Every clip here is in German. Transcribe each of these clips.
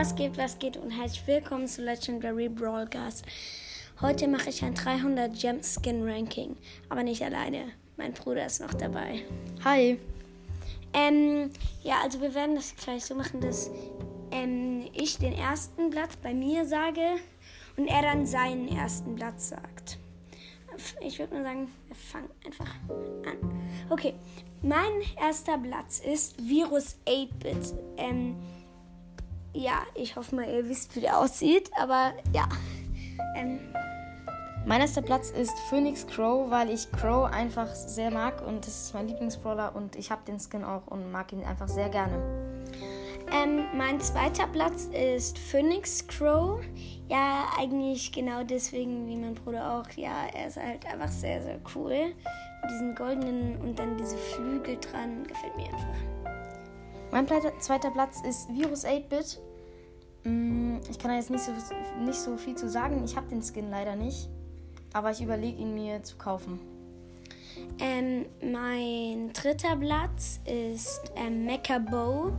Was geht, was geht und herzlich willkommen zu Legendary Broadcast. Heute mache ich ein 300 Gem Skin Ranking, aber nicht alleine. Mein Bruder ist noch dabei. Hi. Ähm, ja, also wir werden das gleich so machen, dass ähm, ich den ersten Platz bei mir sage und er dann seinen ersten Platz sagt. Ich würde mal sagen, wir fangen einfach an. Okay, mein erster Platz ist Virus 8-Bit. Ähm, ja, ich hoffe mal, ihr wisst, wie der aussieht, aber ja. Ähm, Mein erster Platz ist Phoenix Crow, weil ich Crow einfach sehr mag und das ist mein Lieblingsbrawler und ich habe den Skin auch und mag ihn einfach sehr gerne. ähm, mein zweiter Platz ist Phoenix Crow. Ja, eigentlich genau deswegen wie mein Bruder auch. Ja, er ist halt einfach sehr, sehr cool. Mit diesen goldenen und dann diese Flügel dran. Gefällt mir einfach. Mein zweiter Platz ist Virus 8-Bit. Mm, Ich kann da jetzt nicht so, nicht so viel zu sagen. Ich habe den Skin leider nicht. Aber ich überlege ihn mir zu kaufen. Ähm, mein dritter Platz ist ähm, Mecha Bow.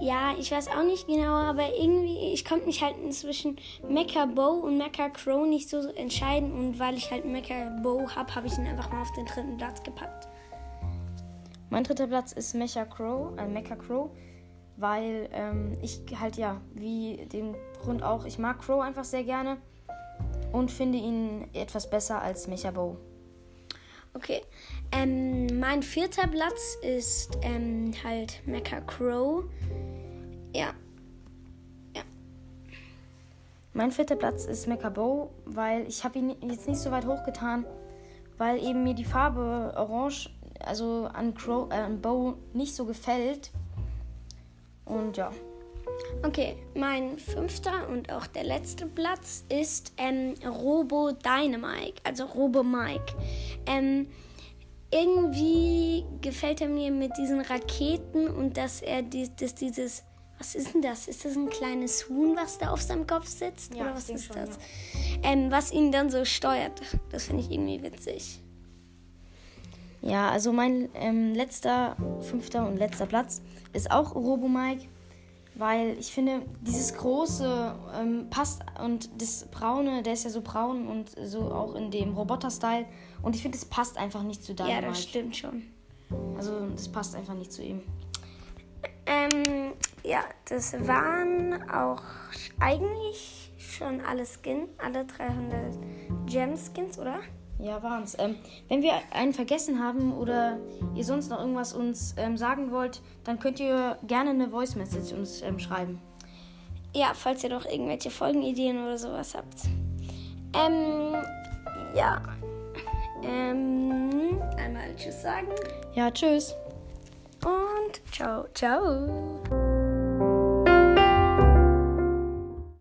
Ja, ich weiß auch nicht genau, aber irgendwie, ich konnte mich halt zwischen Mecha Bow und Mecha Crow nicht so entscheiden. Und weil ich halt Mecha Bow habe, habe ich ihn einfach mal auf den dritten Platz gepackt. Mein dritter Platz ist Mecha Crow, äh, Mecha Crow, weil ähm, ich halt ja, wie dem Grund auch, ich mag Crow einfach sehr gerne und finde ihn etwas besser als Mecha Bow. Okay. Ähm, mein vierter Platz ist ähm, halt Mecha Crow. Ja. Mein vierter Platz ist Mecha Bow, weil ich habe ihn jetzt nicht so weit hochgetan, weil eben mir die Farbe Orange, also an Crow, äh, an Bow nicht so gefällt. Und ja. Okay, mein fünfter und auch der letzte Platz ist ähm, Robo Dynamite, also Robo Mike. Ähm, irgendwie gefällt er mir mit diesen Raketen und dass er die, dass dieses. Was ist denn das? Ist das ein kleines Huhn, was da auf seinem Kopf sitzt? Ja, Oder was ist schon, das? Ähm, was ihn dann so steuert. Das finde ich irgendwie witzig. Ja, also mein ähm, letzter, fünfter und letzter Platz ist auch Robo Mike, weil ich finde, dieses große ähm, passt und das braune, der ist ja so braun und so auch in dem Roboter-Style und ich finde, das passt einfach nicht zu Ja, Dynamite. das stimmt schon. Also das passt einfach nicht zu ihm. Ähm, ja, das waren auch eigentlich schon alle Skins, alle 300 Gem-Skins, oder? Ja, waren's. Ähm, wenn wir einen vergessen haben oder ihr sonst noch irgendwas uns ähm, sagen wollt, dann könnt ihr gerne eine Voice Message uns ähm, schreiben. Ja, falls ihr noch irgendwelche Folgenideen oder sowas habt. Ähm, ja. Ähm, einmal Tschüss sagen Ja, tschüss. und ciao, ciao.